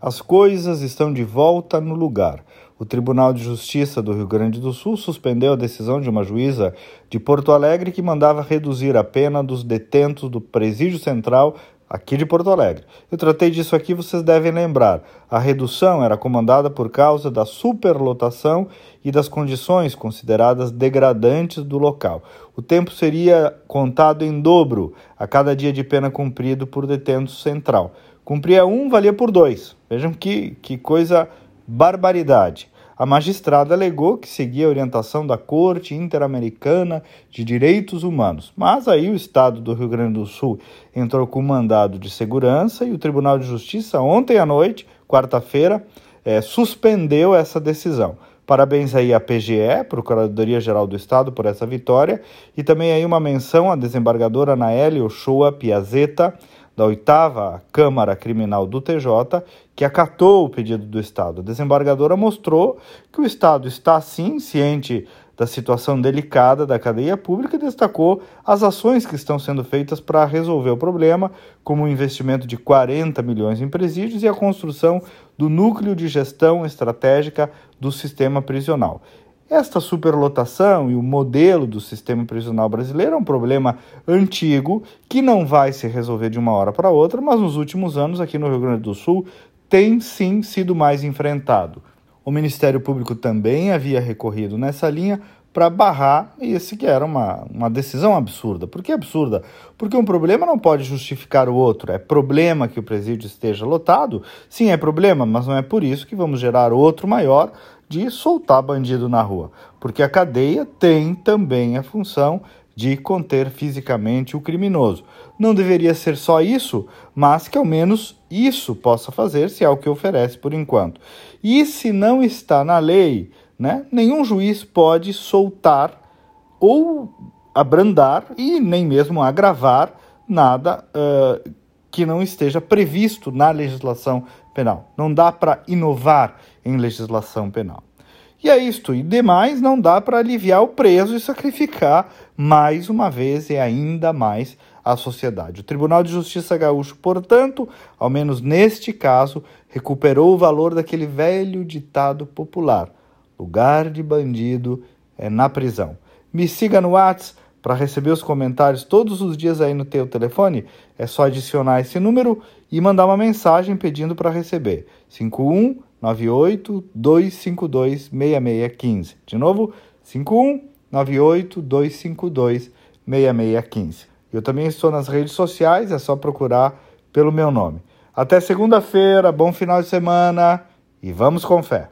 As coisas estão de volta no lugar. O Tribunal de Justiça do Rio Grande do Sul suspendeu a decisão de uma juíza de Porto Alegre que mandava reduzir a pena dos detentos do Presídio Central aqui de Porto Alegre. Eu tratei disso aqui, vocês devem lembrar. A redução era comandada por causa da superlotação e das condições consideradas degradantes do local. O tempo seria contado em dobro a cada dia de pena cumprido por detento central. Cumpria um, valia por dois. Vejam que, que coisa barbaridade. A magistrada alegou que seguia a orientação da Corte Interamericana de Direitos Humanos, mas aí o Estado do Rio Grande do Sul entrou com mandado de segurança e o Tribunal de Justiça, ontem à noite, quarta-feira, é, suspendeu essa decisão. Parabéns aí à PGE, Procuradoria-Geral do Estado, por essa vitória, e também aí uma menção à desembargadora Naeli Ochoa Piazeta, da oitava Câmara Criminal do TJ, que acatou o pedido do Estado. A desembargadora mostrou que o Estado está, sim, ciente da situação delicada da cadeia pública e destacou as ações que estão sendo feitas para resolver o problema, como o investimento de 40 milhões em presídios e a construção do núcleo de gestão estratégica do sistema prisional. Esta superlotação e o modelo do sistema prisional brasileiro é um problema antigo que não vai se resolver de uma hora para outra, mas nos últimos anos aqui no Rio Grande do Sul tem sim sido mais enfrentado. O Ministério Público também havia recorrido nessa linha para barrar esse que era uma, uma decisão absurda. Por que absurda? Porque um problema não pode justificar o outro. É problema que o presídio esteja lotado? Sim, é problema, mas não é por isso que vamos gerar outro maior de soltar bandido na rua, porque a cadeia tem também a função de conter fisicamente o criminoso. Não deveria ser só isso, mas que ao menos isso possa fazer-se é o que oferece por enquanto. E se não está na lei, né, nenhum juiz pode soltar ou abrandar e nem mesmo agravar nada uh, que não esteja previsto na legislação penal. Não dá para inovar em legislação penal. E é isto, e demais não dá para aliviar o preso e sacrificar mais uma vez e ainda mais a sociedade. O Tribunal de Justiça Gaúcho, portanto, ao menos neste caso, recuperou o valor daquele velho ditado popular: lugar de bandido é na prisão. Me siga no WhatsApp para receber os comentários todos os dias aí no teu telefone, é só adicionar esse número e mandar uma mensagem pedindo para receber. 5198 252 6615. De novo, 5198 252 6615. Eu também estou nas redes sociais, é só procurar pelo meu nome. Até segunda-feira, bom final de semana e vamos com fé.